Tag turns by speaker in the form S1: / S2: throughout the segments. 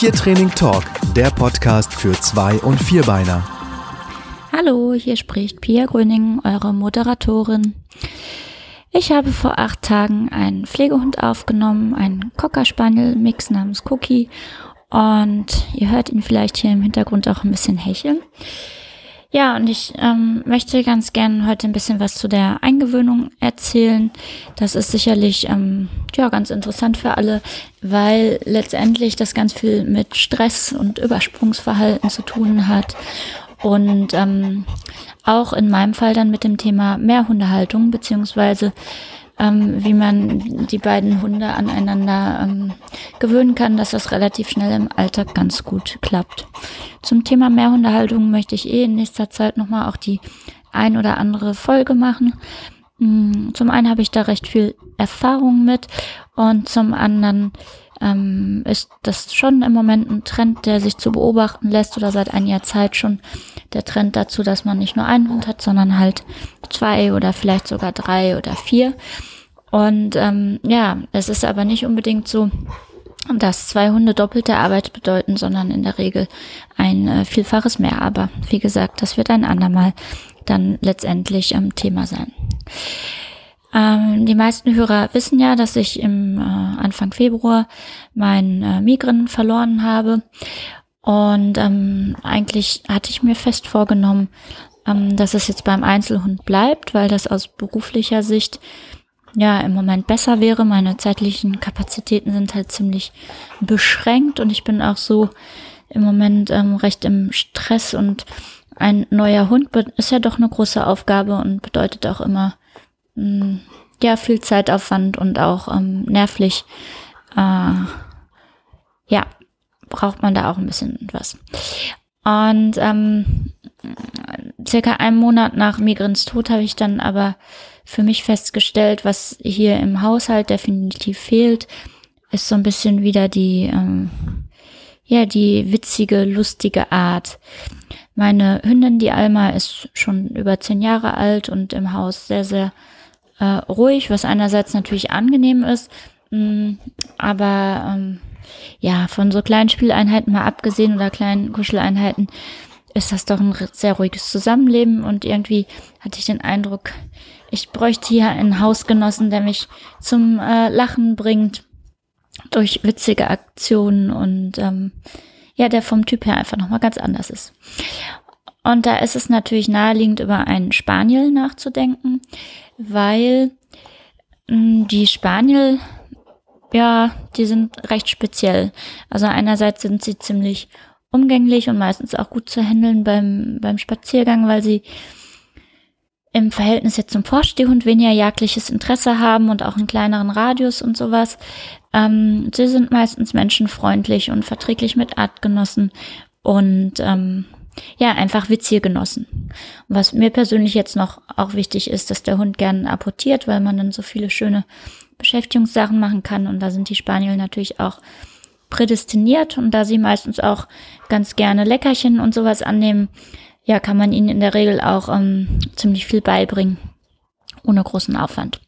S1: Tiertraining Talk, der Podcast für Zwei- und Vierbeiner.
S2: Hallo, hier spricht Pia Gröning, eure Moderatorin. Ich habe vor acht Tagen einen Pflegehund aufgenommen, einen Cocker Spaniel Mix namens Cookie. Und ihr hört ihn vielleicht hier im Hintergrund auch ein bisschen hecheln. Ja, und ich ähm, möchte ganz gern heute ein bisschen was zu der Eingewöhnung erzählen. Das ist sicherlich ähm, ja ganz interessant für alle, weil letztendlich das ganz viel mit Stress und Übersprungsverhalten zu tun hat und ähm, auch in meinem Fall dann mit dem Thema Mehrhundehaltung beziehungsweise ähm, wie man die beiden Hunde aneinander ähm, gewöhnen kann, dass das relativ schnell im Alltag ganz gut klappt. Zum Thema Mehrhundehaltung möchte ich eh in nächster Zeit nochmal auch die ein oder andere Folge machen. Mm, zum einen habe ich da recht viel Erfahrung mit und zum anderen ähm, ist das schon im Moment ein Trend, der sich zu beobachten lässt oder seit einiger Zeit schon der Trend dazu, dass man nicht nur einen Hund hat, sondern halt zwei oder vielleicht sogar drei oder vier. Und ähm, ja, es ist aber nicht unbedingt so, dass zwei Hunde doppelte Arbeit bedeuten, sondern in der Regel ein äh, Vielfaches mehr. Aber wie gesagt, das wird ein andermal dann letztendlich ähm, Thema sein. Ähm, die meisten Hörer wissen ja, dass ich im äh, Anfang Februar mein äh, Migren verloren habe. Und ähm, eigentlich hatte ich mir fest vorgenommen, ähm, dass es jetzt beim Einzelhund bleibt, weil das aus beruflicher Sicht ja im Moment besser wäre. Meine zeitlichen Kapazitäten sind halt ziemlich beschränkt und ich bin auch so im Moment ähm, recht im Stress und ein neuer Hund ist ja doch eine große Aufgabe und bedeutet auch immer mm, ja viel Zeitaufwand und auch ähm, nervlich äh, ja braucht man da auch ein bisschen was. Und ähm, circa einen Monat nach Migrins Tod habe ich dann aber für mich festgestellt, was hier im Haushalt definitiv fehlt, ist so ein bisschen wieder die, ähm, ja, die witzige, lustige Art. Meine Hündin, die Alma, ist schon über zehn Jahre alt und im Haus sehr, sehr äh, ruhig, was einerseits natürlich angenehm ist, mh, mm, aber ähm, ja, von so kleinen Spieleinheiten mal abgesehen oder kleinen Kuscheleinheiten ist das doch ein sehr ruhiges Zusammenleben und irgendwie hatte ich den Eindruck, ich bräuchte hier einen Hausgenossen, der mich zum äh, Lachen bringt durch witzige Aktionen und ähm, ja, der vom Typ her einfach nochmal ganz anders ist. Und da ist es natürlich naheliegend, über einen Spaniel nachzudenken, weil hm, die Spaniel, ja, die sind recht speziell. Also einerseits sind sie ziemlich umgänglich und meistens auch gut zu handeln beim, beim Spaziergang, weil sie im Verhältnis jetzt zum Vorstehhund weniger jagdliches Interesse haben und auch einen kleineren Radius und sowas. Ähm, sie sind meistens menschenfreundlich und verträglich mit Artgenossen und ähm, ja, einfach Genossen. Und was mir persönlich jetzt noch auch wichtig ist, dass der Hund gern apportiert, weil man dann so viele schöne Beschäftigungssachen machen kann und da sind die Spaniel natürlich auch prädestiniert und da sie meistens auch ganz gerne Leckerchen und sowas annehmen, ja, kann man ihnen in der Regel auch ähm, ziemlich viel beibringen, ohne großen Aufwand.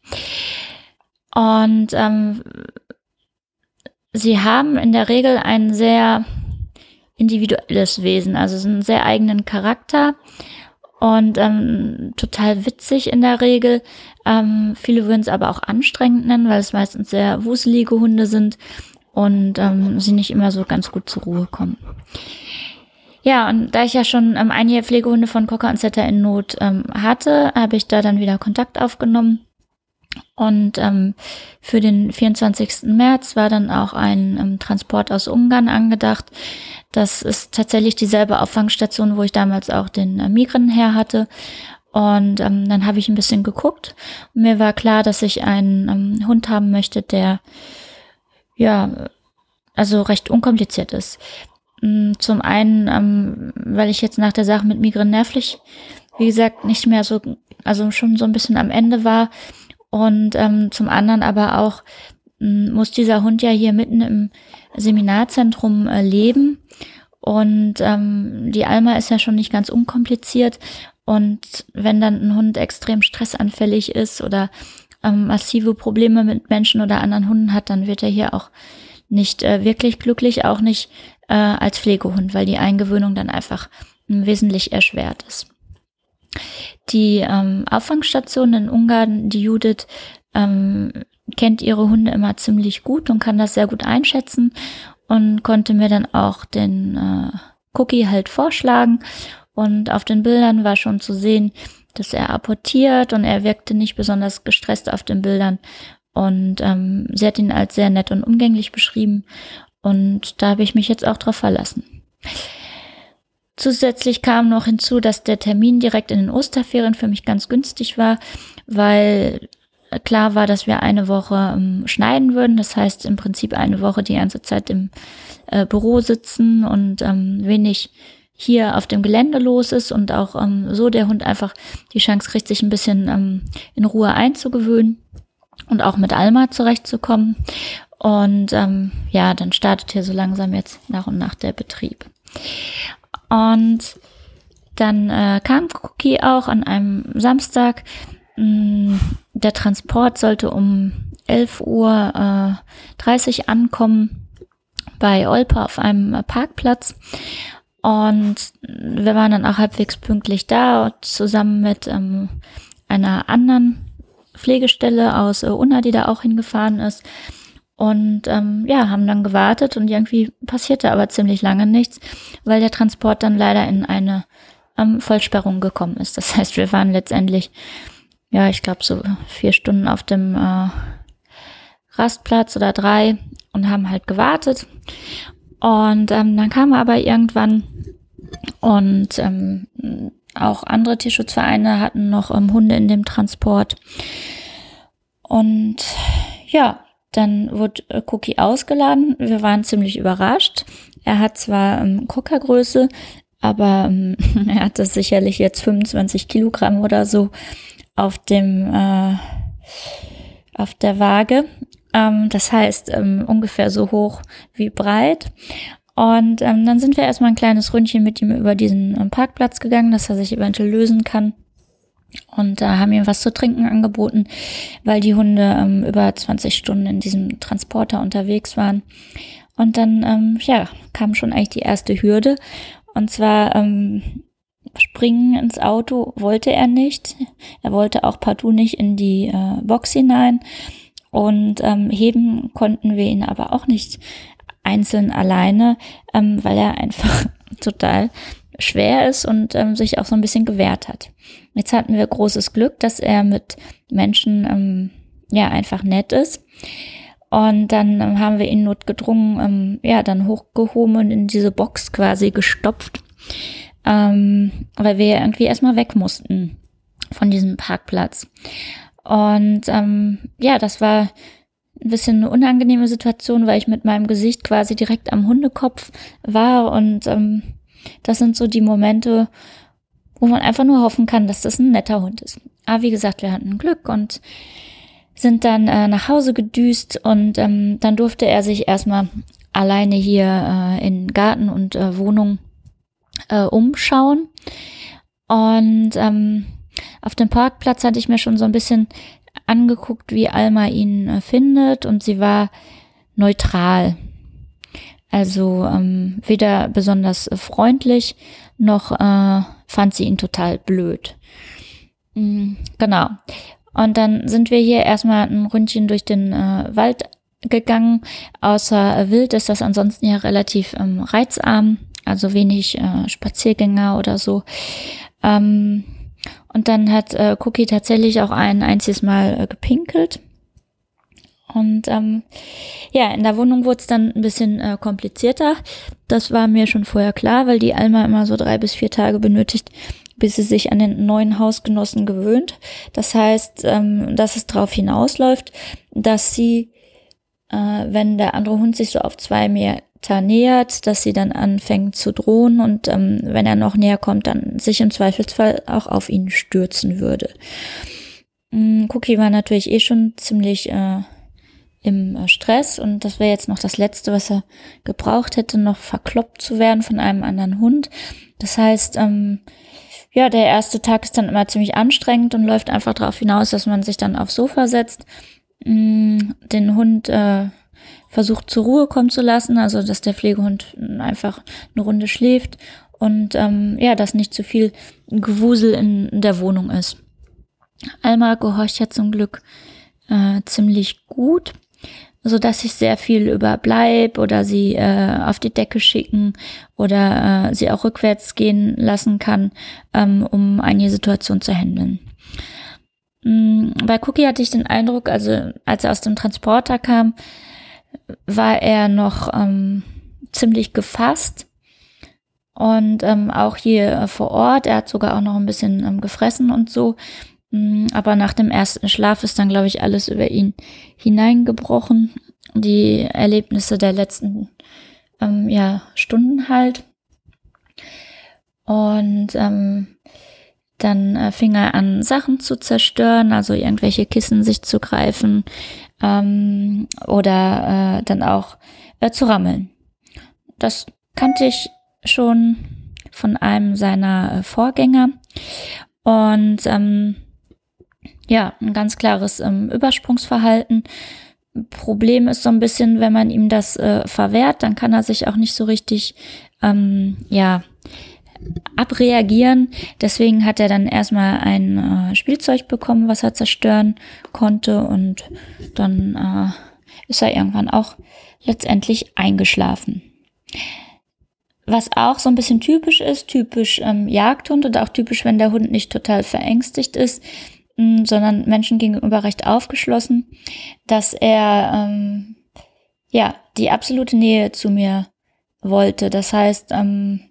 S2: Und ähm, sie haben in der Regel ein sehr individuelles Wesen, also einen sehr eigenen Charakter und ähm, total witzig in der Regel. Ähm, viele würden es aber auch anstrengend nennen, weil es meistens sehr wuselige Hunde sind und ähm, sie nicht immer so ganz gut zur Ruhe kommen. Ja, und da ich ja schon ähm, einige Pflegehunde von Cocker und Setter in Not ähm, hatte, habe ich da dann wieder Kontakt aufgenommen. Und ähm, für den 24. März war dann auch ein ähm, Transport aus Ungarn angedacht. Das ist tatsächlich dieselbe Auffangstation, wo ich damals auch den äh, Migren her hatte. Und ähm, dann habe ich ein bisschen geguckt. Mir war klar, dass ich einen ähm, Hund haben möchte, der ja also recht unkompliziert ist. Mm, zum einen, ähm, weil ich jetzt nach der Sache mit Migren nervlich, wie gesagt, nicht mehr so, also schon so ein bisschen am Ende war. Und ähm, zum anderen aber auch ähm, muss dieser Hund ja hier mitten im Seminarzentrum äh, leben. Und ähm, die Alma ist ja schon nicht ganz unkompliziert. Und wenn dann ein Hund extrem stressanfällig ist oder ähm, massive Probleme mit Menschen oder anderen Hunden hat, dann wird er hier auch nicht äh, wirklich glücklich, auch nicht äh, als Pflegehund, weil die Eingewöhnung dann einfach wesentlich erschwert ist. Die ähm, Auffangstation in Ungarn, die Judith, ähm, kennt ihre Hunde immer ziemlich gut und kann das sehr gut einschätzen und konnte mir dann auch den äh, Cookie halt vorschlagen. Und auf den Bildern war schon zu sehen, dass er apportiert und er wirkte nicht besonders gestresst auf den Bildern. Und ähm, sie hat ihn als sehr nett und umgänglich beschrieben. Und da habe ich mich jetzt auch drauf verlassen. Zusätzlich kam noch hinzu, dass der Termin direkt in den Osterferien für mich ganz günstig war, weil klar war, dass wir eine Woche ähm, schneiden würden. Das heißt im Prinzip eine Woche die ganze Zeit im äh, Büro sitzen und ähm, wenig hier auf dem Gelände los ist und auch ähm, so der Hund einfach die Chance kriegt, sich ein bisschen ähm, in Ruhe einzugewöhnen und auch mit Alma zurechtzukommen. Und ähm, ja, dann startet hier so langsam jetzt nach und nach der Betrieb. Und dann äh, kam Cookie auch an einem Samstag. Mm, der Transport sollte um 11 Uhr äh, 30 ankommen bei Olpa auf einem Parkplatz. Und wir waren dann auch halbwegs pünktlich da, zusammen mit ähm, einer anderen Pflegestelle aus äh, Unna, die da auch hingefahren ist. Und ähm, ja, haben dann gewartet und irgendwie passierte aber ziemlich lange nichts, weil der Transport dann leider in eine ähm, Vollsperrung gekommen ist. Das heißt, wir waren letztendlich, ja, ich glaube so vier Stunden auf dem äh, Rastplatz oder drei und haben halt gewartet. Und ähm, dann kam er aber irgendwann und ähm, auch andere Tierschutzvereine hatten noch ähm, Hunde in dem Transport. Und ja, dann wurde äh, Cookie ausgeladen. Wir waren ziemlich überrascht. Er hat zwar ähm, Coca-Größe, aber ähm, er hatte sicherlich jetzt 25 Kilogramm oder so auf dem äh, auf der Waage. Ähm, das heißt ähm, ungefähr so hoch wie breit. Und ähm, dann sind wir erstmal ein kleines Ründchen mit ihm über diesen ähm, Parkplatz gegangen, dass er sich eventuell lösen kann und da haben ihm was zu trinken angeboten, weil die Hunde ähm, über 20 Stunden in diesem Transporter unterwegs waren. Und dann, ähm, ja, kam schon eigentlich die erste Hürde. Und zwar ähm, springen ins Auto wollte er nicht. Er wollte auch partout nicht in die äh, Box hinein. Und ähm, heben konnten wir ihn aber auch nicht einzeln alleine, ähm, weil er einfach total schwer ist und ähm, sich auch so ein bisschen gewehrt hat. Jetzt hatten wir großes Glück, dass er mit Menschen ähm, ja einfach nett ist. Und dann ähm, haben wir ihn notgedrungen, ähm, ja, dann hochgehoben und in diese Box quasi gestopft, ähm, weil wir irgendwie erstmal weg mussten von diesem Parkplatz. Und ähm, ja, das war ein bisschen eine unangenehme Situation, weil ich mit meinem Gesicht quasi direkt am Hundekopf war und ähm, das sind so die Momente, wo man einfach nur hoffen kann, dass das ein netter Hund ist. Aber wie gesagt, wir hatten Glück und sind dann äh, nach Hause gedüst und ähm, dann durfte er sich erstmal alleine hier äh, in Garten und äh, Wohnung äh, umschauen. Und ähm, auf dem Parkplatz hatte ich mir schon so ein bisschen angeguckt, wie Alma ihn äh, findet und sie war neutral. Also ähm, weder besonders freundlich noch äh, fand sie ihn total blöd. Mhm, genau. Und dann sind wir hier erstmal ein Ründchen durch den äh, Wald gegangen. Außer äh, Wild ist das ansonsten ja relativ ähm, reizarm, also wenig äh, Spaziergänger oder so. Ähm, und dann hat äh, Cookie tatsächlich auch ein einziges Mal äh, gepinkelt. Und ähm, ja, in der Wohnung wurde es dann ein bisschen äh, komplizierter. Das war mir schon vorher klar, weil die Alma immer so drei bis vier Tage benötigt, bis sie sich an den neuen Hausgenossen gewöhnt. Das heißt, ähm, dass es darauf hinausläuft, dass sie, äh, wenn der andere Hund sich so auf zwei Meter nähert, dass sie dann anfängt zu drohen und ähm, wenn er noch näher kommt, dann sich im Zweifelsfall auch auf ihn stürzen würde. Mm, Cookie war natürlich eh schon ziemlich äh, im äh, Stress und das wäre jetzt noch das Letzte, was er gebraucht hätte, noch verkloppt zu werden von einem anderen Hund. Das heißt, ähm, ja, der erste Tag ist dann immer ziemlich anstrengend und läuft einfach darauf hinaus, dass man sich dann aufs Sofa setzt, mh, mm, den Hund äh, versucht zur Ruhe kommen zu lassen, also dass der Pflegehund einfach eine Runde schläft und ähm, ja, dass nicht zu viel Gewusel in, in der Wohnung ist. Alma gehorcht ja zum Glück äh, ziemlich gut, so dass ich sehr viel überbleib oder sie äh, auf die Decke schicken oder äh, sie auch rückwärts gehen lassen kann, ähm, um eine Situation zu handeln. Mhm, bei Cookie hatte ich den Eindruck, also als er aus dem Transporter kam, war er noch ähm, ziemlich gefasst. Und ähm, auch hier vor Ort, er hat sogar auch noch ein bisschen ähm, gefressen und so. Mm, aber nach dem ersten Schlaf ist dann, glaube ich, alles über ihn hineingebrochen. Die Erlebnisse der letzten ähm, ja, Stunden halt. Und ähm, dann äh, fing er an, Sachen zu zerstören, also irgendwelche Kissen sich zu greifen ähm, oder äh, dann auch äh, zu rammeln. Das kannte ich schon von einem seiner äh, Vorgänger. Und ähm, ja, ein ganz klares ähm, Übersprungsverhalten. Problem ist so ein bisschen, wenn man ihm das äh, verwehrt, dann kann er sich auch nicht so richtig, ähm, ja, abreagieren. Deswegen hat er dann erstmal ein äh, Spielzeug bekommen, was er zerstören konnte und dann äh, ist er irgendwann auch letztendlich eingeschlafen. Was auch so ein bisschen typisch ist, typisch ähm, Jagdhund und auch typisch, wenn der Hund nicht total verängstigt ist, sondern Menschen gegenüber recht aufgeschlossen, dass er ähm, ja die absolute Nähe zu mir wollte. Das heißt, ähm,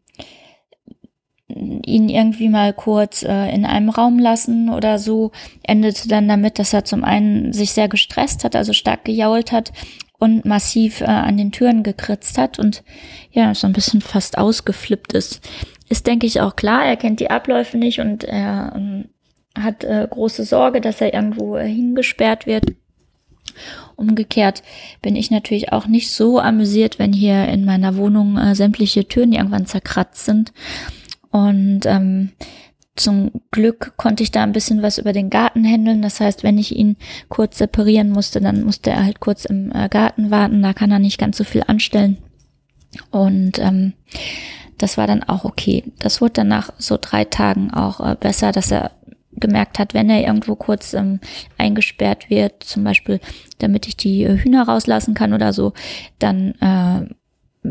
S2: ihn irgendwie mal kurz äh, in einem Raum lassen oder so, endete dann damit, dass er zum einen sich sehr gestresst hat, also stark gejault hat und massiv äh, an den Türen gekritzt hat und ja, so ein bisschen fast ausgeflippt ist. Ist, denke ich, auch klar, er kennt die Abläufe nicht und er ähm, hat äh, große Sorge, dass er irgendwo äh, hingesperrt wird. Umgekehrt bin ich natürlich auch nicht so amüsiert, wenn hier in meiner Wohnung äh, sämtliche Türen irgendwann zerkratzt sind. Und ähm, zum Glück konnte ich da ein bisschen was über den Garten handeln. Das heißt, wenn ich ihn kurz separieren musste, dann musste er halt kurz im äh, Garten warten. Da kann er nicht ganz so viel anstellen. Und ähm, das war dann auch okay. Das wurde dann nach so drei Tagen auch äh, besser, dass er gemerkt hat, wenn er irgendwo kurz ähm, eingesperrt wird, zum Beispiel, damit ich die äh, Hühner rauslassen kann oder so, dann äh,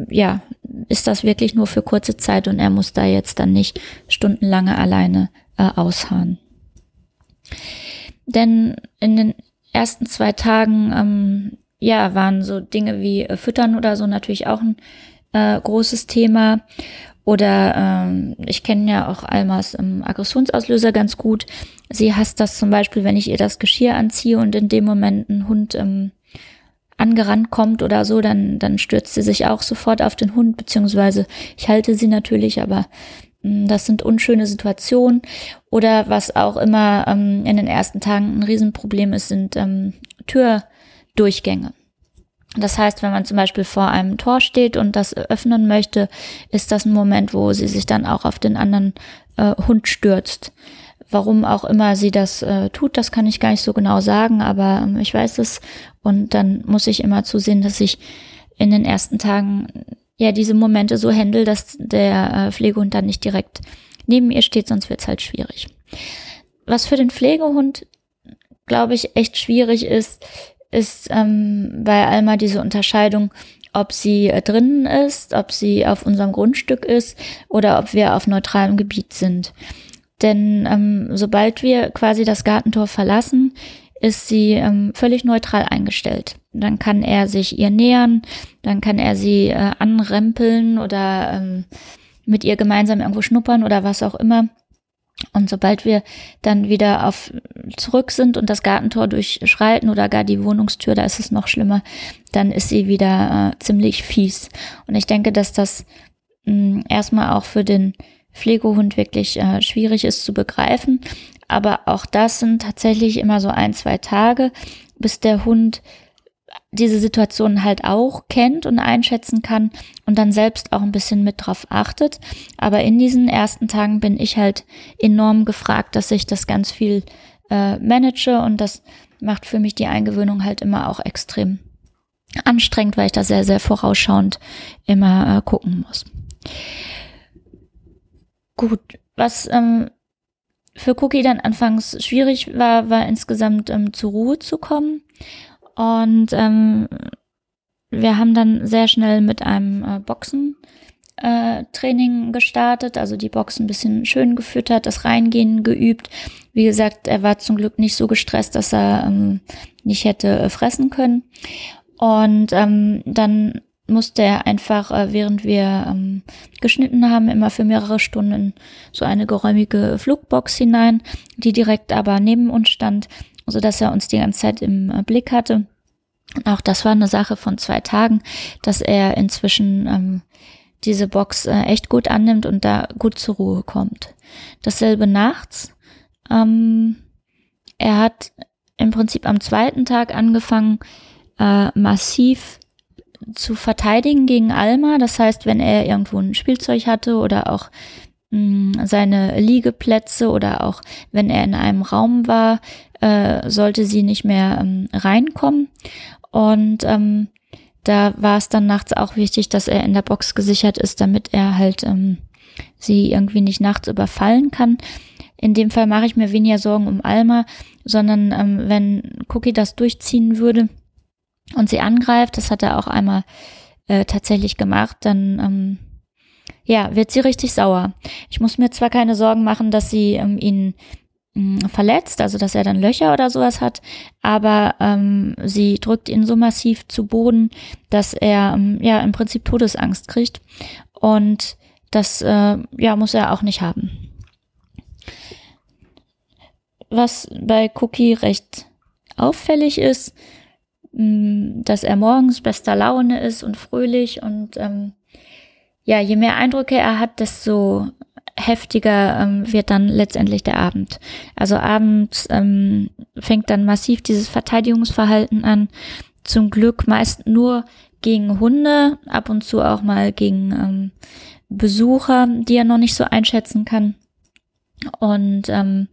S2: ja, ist das wirklich nur für kurze Zeit und er muss da jetzt dann nicht stundenlange alleine äh, ausharren. Denn in den ersten zwei Tagen, ähm, ja, waren so Dinge wie äh, Füttern oder so natürlich auch ein äh, großes Thema. Oder ähm, ich kenne ja auch Almas ähm, Aggressionsauslöser ganz gut. Sie hasst das zum Beispiel, wenn ich ihr das Geschirr anziehe und in dem Moment ein Hund ähm, angerannt kommt oder so, dann, dann stürzt sie sich auch sofort auf den Hund, beziehungsweise ich halte sie natürlich, aber mh, mm, das sind unschöne Situationen. Oder was auch immer ähm, in den ersten Tagen ein Riesenproblem ist, sind ähm, Türdurchgänge. Das heißt, wenn man zum Beispiel vor einem Tor steht und das öffnen möchte, ist das ein Moment, wo sie sich dann auch auf den anderen äh, Hund stürzt. Warum auch immer sie das äh, tut, das kann ich gar nicht so genau sagen, aber ähm, ich weiß es und dann muss ich immer zusehen, dass ich in den ersten Tagen ja diese Momente so handle, dass der äh, Pflegehund dann nicht direkt neben ihr steht, sonst wird es halt schwierig. Was für den Pflegehund, glaube ich, echt schwierig ist, ist ähm, bei Alma diese Unterscheidung, ob sie äh, drinnen ist, ob sie auf unserem Grundstück ist oder ob wir auf neutralem Gebiet sind. Denn ähm, sobald wir quasi das Gartentor verlassen, ist sie ähm, völlig neutral eingestellt. Dann kann er sich ihr nähern, dann kann er sie äh, anrempeln oder ähm, mit ihr gemeinsam irgendwo schnuppern oder was auch immer. Und sobald wir dann wieder auf zurück sind und das Gartentor durchschreiten oder gar die Wohnungstür, da ist es noch schlimmer, dann ist sie wieder äh, ziemlich fies. Und ich denke, dass das mh, erstmal auch für den Pflegehund wirklich äh, schwierig ist zu begreifen. Aber auch das sind tatsächlich immer so ein, zwei Tage, bis der Hund diese Situation halt auch kennt und einschätzen kann und dann selbst auch ein bisschen mit drauf achtet. Aber in diesen ersten Tagen bin ich halt enorm gefragt, dass ich das ganz viel äh, manage und das macht für mich die Eingewöhnung halt immer auch extrem anstrengend, weil ich da sehr, sehr vorausschauend immer äh, gucken muss. Gut, was ähm, für Cookie dann anfangs schwierig war, war insgesamt ähm, zur Ruhe zu kommen. Und ähm, wir haben dann sehr schnell mit einem äh, Boxen äh, Training gestartet, also die Box ein bisschen schön gefüttert, das Reingehen geübt. Wie gesagt, er war zum Glück nicht so gestresst, dass er ähm, nicht hätte äh, fressen können. Und ähm, dann musste er einfach, äh, während wir ähm, geschnitten haben, immer für mehrere Stunden so eine geräumige Flugbox hinein, die direkt aber neben uns stand, so dass er uns die ganze Zeit im äh, Blick hatte. Auch das war eine Sache von zwei Tagen, dass er inzwischen ähm, diese Box äh, echt gut annimmt und da gut zur Ruhe kommt. Dasselbe nachts. Ähm, er hat im Prinzip am zweiten Tag angefangen, äh, massiv zu verteidigen gegen Alma. Das heißt, wenn er irgendwo ein Spielzeug hatte oder auch mm, seine Liegeplätze oder auch wenn er in einem Raum war, äh, sollte sie nicht mehr ähm, reinkommen. Und ähm, da war es dann nachts auch wichtig, dass er in der Box gesichert ist, damit er halt ähm, sie irgendwie nicht nachts überfallen kann. In dem Fall mache ich mir weniger Sorgen um Alma, sondern ähm, wenn Cookie das durchziehen würde und sie angreift, das hat er auch einmal äh, tatsächlich gemacht, dann ähm, ja, wird sie richtig sauer. Ich muss mir zwar keine Sorgen machen, dass sie ähm, ihn verletzt, also dass er dann Löcher oder sowas hat, aber ähm, sie drückt ihn so massiv zu Boden, dass er ähm, ja im Prinzip Todesangst kriegt und das äh, ja muss er auch nicht haben. Was bei Cookie recht auffällig ist, mh, dass er morgens bester Laune ist und fröhlich und ähm, ja, je mehr Eindrücke er hat, desto heftiger ähm, wird dann letztendlich der Abend. Also abends ähm, fängt dann massiv dieses Verteidigungsverhalten an. Zum Glück meist nur gegen Hunde, ab und zu auch mal gegen ähm, Besucher, die er noch nicht so einschätzen kann. Und ähm,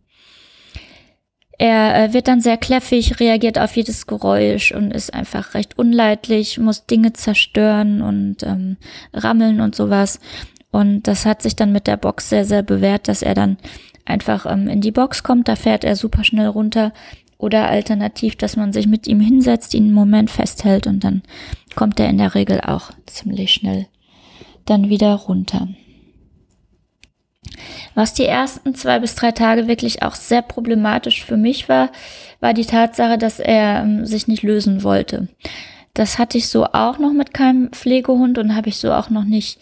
S2: er äh, wird dann sehr kläffig, reagiert auf jedes Geräusch und ist einfach recht unleidlich, muss Dinge zerstören und ähm, rammeln und sowas. Und das hat sich dann mit der Box sehr, sehr bewährt, dass er dann einfach ähm, in die Box kommt, da fährt er super schnell runter. Oder alternativ, dass man sich mit ihm hinsetzt, ihn einen Moment festhält und dann kommt er in der Regel auch ziemlich schnell dann wieder runter. Was die ersten zwei bis drei Tage wirklich auch sehr problematisch für mich war, war die Tatsache, dass er ähm, sich nicht lösen wollte. Das hatte ich so auch noch mit keinem Pflegehund und habe ich so auch noch nicht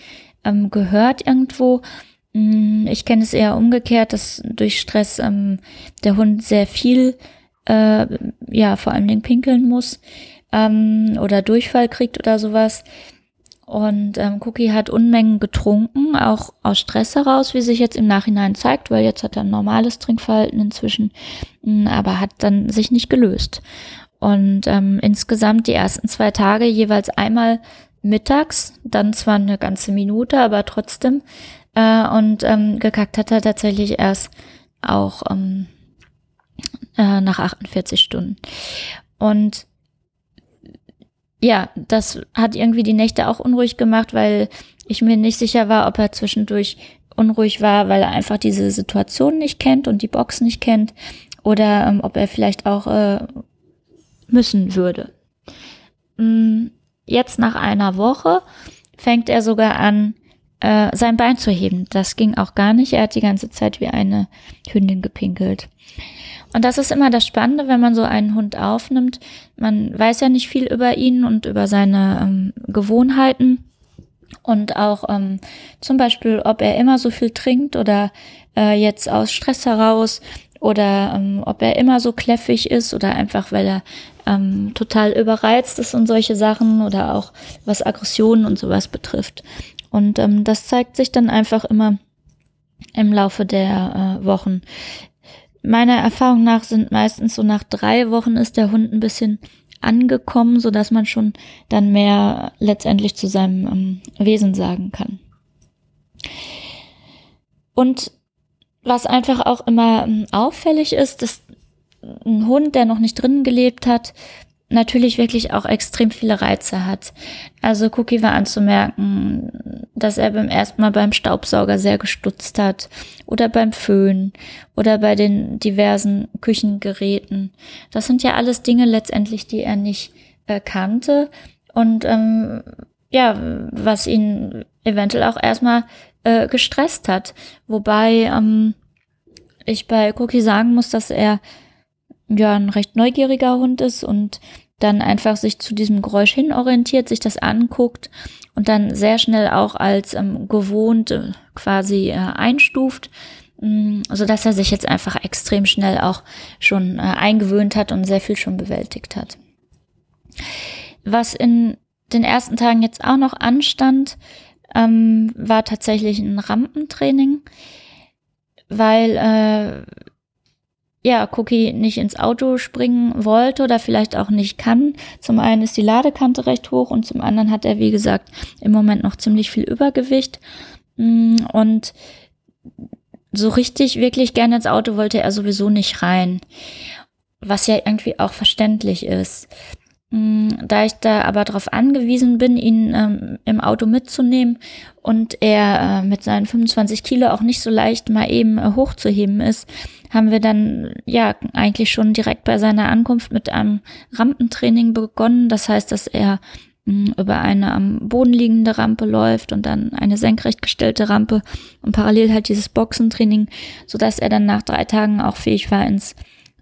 S2: ähm, gehört irgendwo. Mm, ich kenne es eher umgekehrt, dass durch Stress ähm, der Hund sehr viel, äh, ja, vor allen Dingen pinkeln muss ähm, oder Durchfall kriegt oder sowas. Und ähm, Cookie hat Unmengen getrunken, auch aus Stress heraus, wie sich jetzt im Nachhinein zeigt, weil jetzt hat er ein normales Trinkverhalten inzwischen, mm, aber hat dann sich nicht gelöst. Und ähm, insgesamt die ersten zwei Tage jeweils einmal mittags, dann zwar eine ganze Minute, aber trotzdem. Äh, und ähm, gekackt hat er tatsächlich erst auch ähm, äh, nach 48 Stunden. Und ja, das hat irgendwie die Nächte auch unruhig gemacht, weil ich mir nicht sicher war, ob er zwischendurch unruhig war, weil er einfach diese Situation nicht kennt und die Box nicht kennt oder ähm, ob er vielleicht auch äh, müssen würde. Mm, jetzt nach einer Woche fängt er sogar an, äh, sein Bein zu heben. Das ging auch gar nicht. Er hat die ganze Zeit wie eine Hündin gepinkelt. Und das ist immer das Spannende, wenn man so einen Hund aufnimmt. Man weiß ja nicht viel über ihn und über seine ähm, Gewohnheiten. Und auch ähm, zum Beispiel, ob er immer so viel trinkt oder äh, jetzt aus Stress heraus oder ähm, ob er immer so kläffig ist oder einfach, weil er ähm, total überreizt ist und solche Sachen oder auch was Aggressionen und sowas betrifft. Und ähm, das zeigt sich dann einfach immer im Laufe der äh, Wochen. Meiner Erfahrung nach sind meistens so nach drei Wochen ist der Hund ein bisschen angekommen, so dass man schon dann mehr letztendlich zu seinem ähm, Wesen sagen kann. Und was einfach auch immer ähm, auffällig ist, dass ein Hund, der noch nicht drinnen gelebt hat, natürlich wirklich auch extrem viele Reize hat. Also Cookie war anzumerken, dass er beim ersten Mal beim Staubsauger sehr gestutzt hat oder beim Föhn oder bei den diversen Küchengeräten. Das sind ja alles Dinge letztendlich, die er nicht äh, kannte und ähm, ja, was ihn eventuell auch erstmal äh, gestresst hat. Wobei ähm, ich bei Cookie sagen muss, dass er ja ein recht neugieriger Hund ist und dann einfach sich zu diesem Geräusch hinorientiert, sich das anguckt und dann sehr schnell auch als ähm, gewohnt äh, quasi äh, einstuft, mh, so dass er sich jetzt einfach extrem schnell auch schon äh, eingewöhnt hat und sehr viel schon bewältigt hat. Was in den ersten Tagen jetzt auch noch anstand, ähm, war tatsächlich ein Rampentraining, weil äh, ja, Cookie nicht ins Auto springen wollte oder vielleicht auch nicht kann. Zum einen ist die Ladekante recht hoch und zum anderen hat er, wie gesagt, im Moment noch ziemlich viel Übergewicht. Mm, und so richtig, wirklich gerne ins Auto wollte er sowieso nicht rein. Was ja irgendwie auch verständlich ist. Mm, da ich da aber darauf angewiesen bin, ihn ähm, im Auto mitzunehmen und er äh, mit seinen 25 Kilo auch nicht so leicht mal eben äh, hochzuheben ist, haben wir dann ja eigentlich schon direkt bei seiner Ankunft mit einem Rampentraining begonnen. Das heißt, dass er mh, mm, über eine am Boden liegende Rampe läuft und dann eine senkrecht gestellte Rampe und parallel halt dieses Boxentraining, so dass er dann nach drei Tagen auch fähig war, ins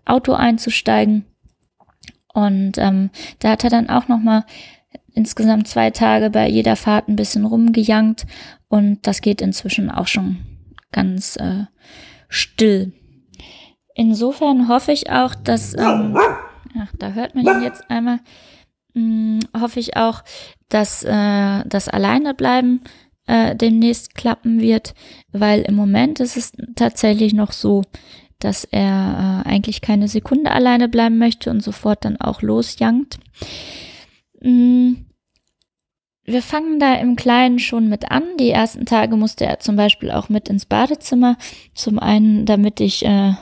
S2: Auto einzusteigen und ähm, da hat er dann auch noch mal insgesamt zwei Tage bei jeder Fahrt ein bisschen rumgejankt und das geht inzwischen auch schon ganz äh, still. Insofern hoffe ich auch, dass, ähm, ach, da hört man ihn jetzt einmal, mh, hm, hoffe ich auch, dass äh, das Alleinebleiben äh, demnächst klappen wird, weil im Moment ist es tatsächlich noch so, dass er äh, eigentlich keine Sekunde alleine bleiben möchte und sofort dann auch losjankt. Mm. Wir fangen da im Kleinen schon mit an. Die ersten Tage musste er zum Beispiel auch mit ins Badezimmer. Zum einen, damit ich äh,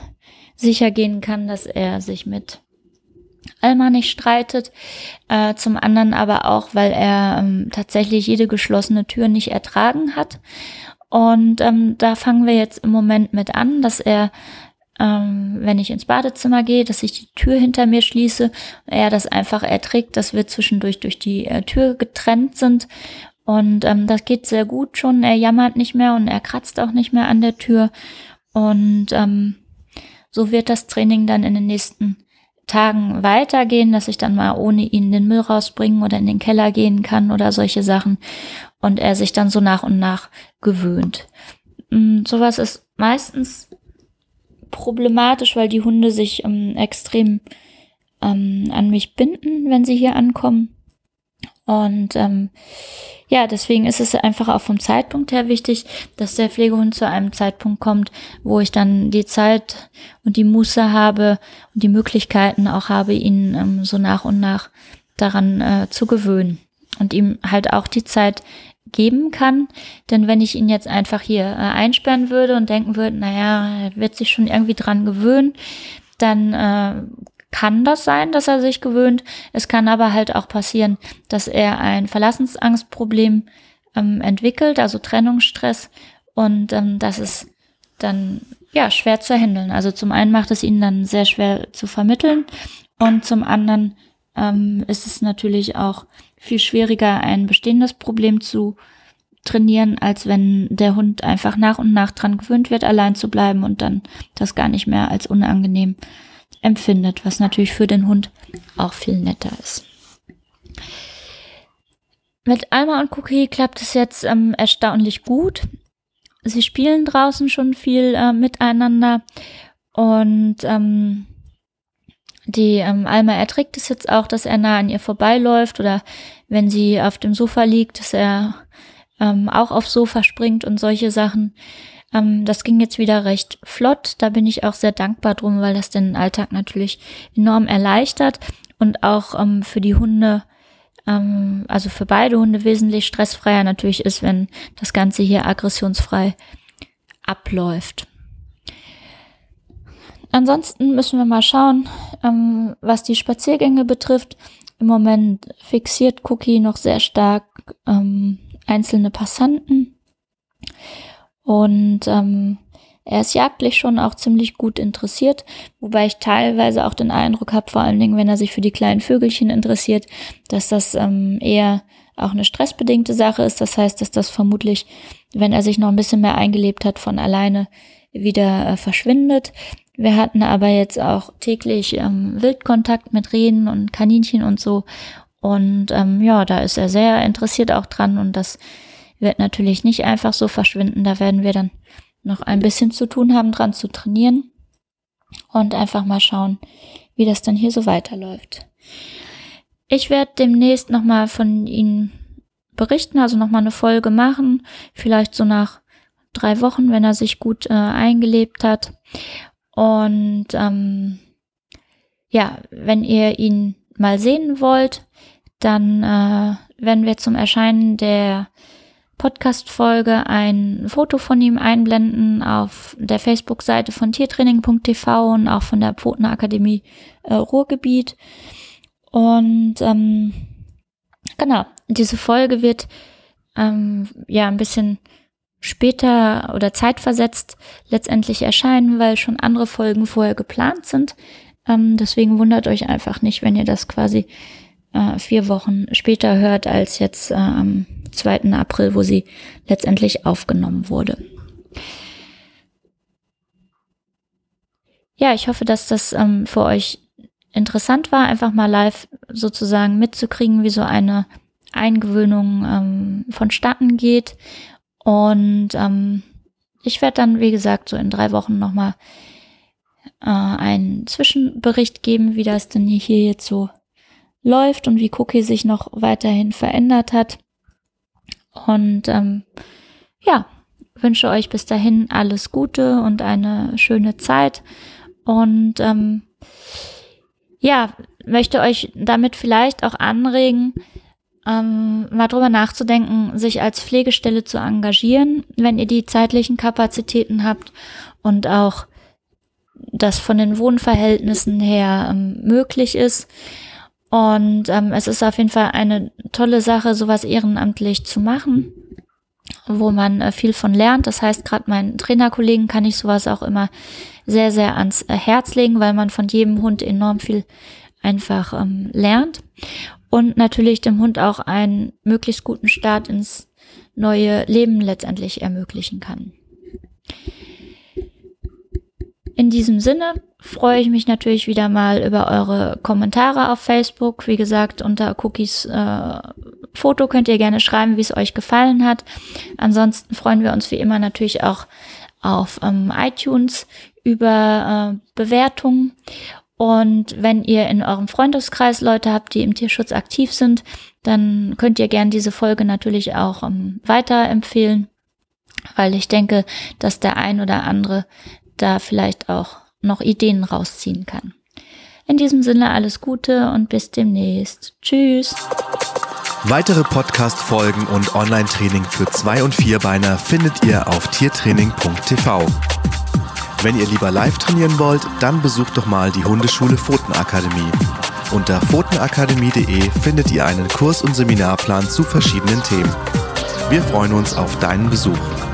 S2: sicher gehen kann, dass er sich mit Alma nicht streitet. Äh, zum anderen aber auch, weil er ähm, tatsächlich jede geschlossene Tür nicht ertragen hat. Und ähm, da fangen wir jetzt im Moment mit an, dass er ähm, wenn ich ins Badezimmer gehe, dass ich die Tür hinter mir schließe, er das einfach erträgt, dass wir zwischendurch durch die äh, Tür getrennt sind. Und ähm, das geht sehr gut schon. Er jammert nicht mehr und er kratzt auch nicht mehr an der Tür. Und ähm, so wird das Training dann in den nächsten Tagen weitergehen, dass ich dann mal ohne ihn den Müll rausbringen oder in den Keller gehen kann oder solche Sachen. Und er sich dann so nach und nach gewöhnt. Und mm, sowas ist meistens problematisch, weil die Hunde sich ähm, extrem ähm, an mich binden, wenn sie hier ankommen. Und ähm, ja, deswegen ist es einfach auch vom Zeitpunkt her wichtig, dass der Pflegehund zu einem Zeitpunkt kommt, wo ich dann die Zeit und die Muße habe und die Möglichkeiten auch habe, ihn ähm, so nach und nach daran äh, zu gewöhnen und ihm halt auch die Zeit geben kann. Denn wenn ich ihn jetzt einfach hier äh, einsperren würde und denken würde, naja, er wird sich schon irgendwie dran gewöhnen, dann äh, kann das sein, dass er sich gewöhnt. Es kann aber halt auch passieren, dass er ein Verlassensangstproblem ähm, entwickelt, also Trennungsstress. Und ähm, das ist dann ja schwer zu handeln. Also zum einen macht es ihn dann sehr schwer zu vermitteln und zum anderen ähm, ist es natürlich auch viel schwieriger, ein bestehendes Problem zu trainieren, als wenn der Hund einfach nach und nach dran gewöhnt wird, allein zu bleiben und dann das gar nicht mehr als unangenehm empfindet, was natürlich für den Hund auch viel netter ist. Mit Alma und Cookie klappt es jetzt ähm, erstaunlich gut. Sie spielen draußen schon viel äh, miteinander und ähm, die ähm, Alma erträgt es jetzt auch, dass er nah an ihr vorbeiläuft oder wenn sie auf dem Sofa liegt, dass er ähm, auch aufs Sofa springt und solche Sachen. Ähm, das ging jetzt wieder recht flott. Da bin ich auch sehr dankbar drum, weil das den Alltag natürlich enorm erleichtert und auch ähm, für die Hunde, ähm, also für beide Hunde wesentlich stressfreier natürlich ist, wenn das Ganze hier aggressionsfrei abläuft. ansonsten müssen wir mal schauen, ähm, was die Spaziergänge betrifft. Im Moment fixiert Cookie noch sehr stark ähm, einzelne Passanten. Und ähm, er ist jagdlich schon auch ziemlich gut interessiert, wobei ich teilweise auch den Eindruck habe, vor allen Dingen, wenn er sich für die kleinen Vögelchen interessiert, dass das ähm, eher auch eine stressbedingte Sache ist. Das heißt, dass das vermutlich, wenn er sich noch ein bisschen mehr eingelebt hat, von alleine wieder äh, verschwindet. Wir hatten aber jetzt auch täglich ähm, Wildkontakt mit Rehen und Kaninchen und so. Und ähm, ja, da ist er sehr interessiert auch dran und das wird natürlich nicht einfach so verschwinden. Da werden wir dann noch ein bisschen zu tun haben, dran zu trainieren und einfach mal schauen, wie das dann hier so weiterläuft. Ich werde demnächst nochmal von Ihnen berichten, also nochmal eine Folge machen, vielleicht so nach drei Wochen, wenn er sich gut äh, eingelebt hat. Und ähm, ja, wenn ihr ihn mal sehen wollt, dann äh, werden wir zum Erscheinen der Podcast-Folge ein Foto von ihm einblenden auf der Facebook-Seite von tiertraining.tv und auch von der Pfotenakademie äh, Ruhrgebiet. Und ähm, genau, diese Folge wird ähm, ja ein bisschen später oder zeitversetzt letztendlich erscheinen, weil schon andere Folgen vorher geplant sind. Ähm, deswegen wundert euch einfach nicht, wenn ihr das quasi äh, vier Wochen später hört als jetzt äh, am 2. April, wo sie letztendlich aufgenommen wurde. Ja, ich hoffe, dass das ähm, für euch interessant war, einfach mal live sozusagen mitzukriegen, wie so eine Eingewöhnung ähm, vonstatten geht. Und ähm, ich werde dann, wie gesagt, so in drei Wochen nochmal äh, einen Zwischenbericht geben, wie das denn hier jetzt so läuft und wie Cookie sich noch weiterhin verändert hat. Und ähm, ja, wünsche euch bis dahin alles Gute und eine schöne Zeit. Und ähm, ja, möchte euch damit vielleicht auch anregen, ähm, mal drüber nachzudenken, sich als Pflegestelle zu engagieren, wenn ihr die zeitlichen Kapazitäten habt und auch das von den Wohnverhältnissen her ähm, möglich ist. Und ähm, es ist auf jeden Fall eine tolle Sache, sowas ehrenamtlich zu machen, wo man äh, viel von lernt. Das heißt, gerade meinen Trainerkollegen kann ich sowas auch immer sehr, sehr ans äh, Herz legen, weil man von jedem Hund enorm viel einfach ähm, lernt. Und natürlich dem Hund auch einen möglichst guten Start ins neue Leben letztendlich ermöglichen kann. In diesem Sinne freue ich mich natürlich wieder mal über eure Kommentare auf Facebook. Wie gesagt, unter Cookies äh, Foto könnt ihr gerne schreiben, wie es euch gefallen hat. Ansonsten freuen wir uns wie immer natürlich auch auf ähm, iTunes über äh, Bewertungen. Und wenn ihr in eurem Freundeskreis Leute habt, die im Tierschutz aktiv sind, dann könnt ihr gerne diese Folge natürlich auch ähm, weiterempfehlen, weil ich denke, dass der ein oder andere da vielleicht auch noch Ideen rausziehen kann. In diesem Sinne alles Gute und bis demnächst. Tschüss.
S1: Weitere Podcast-Folgen und Online-Training für Zwei- und Vierbeiner findet ihr auf tiertraining.tv. Wenn ihr lieber live trainieren wollt, dann besucht doch mal die Hundeschule Pfotenakademie. Unter pfotenakademie.de findet ihr einen Kurs- und Seminarplan zu verschiedenen Themen. Wir freuen uns auf deinen Besuch.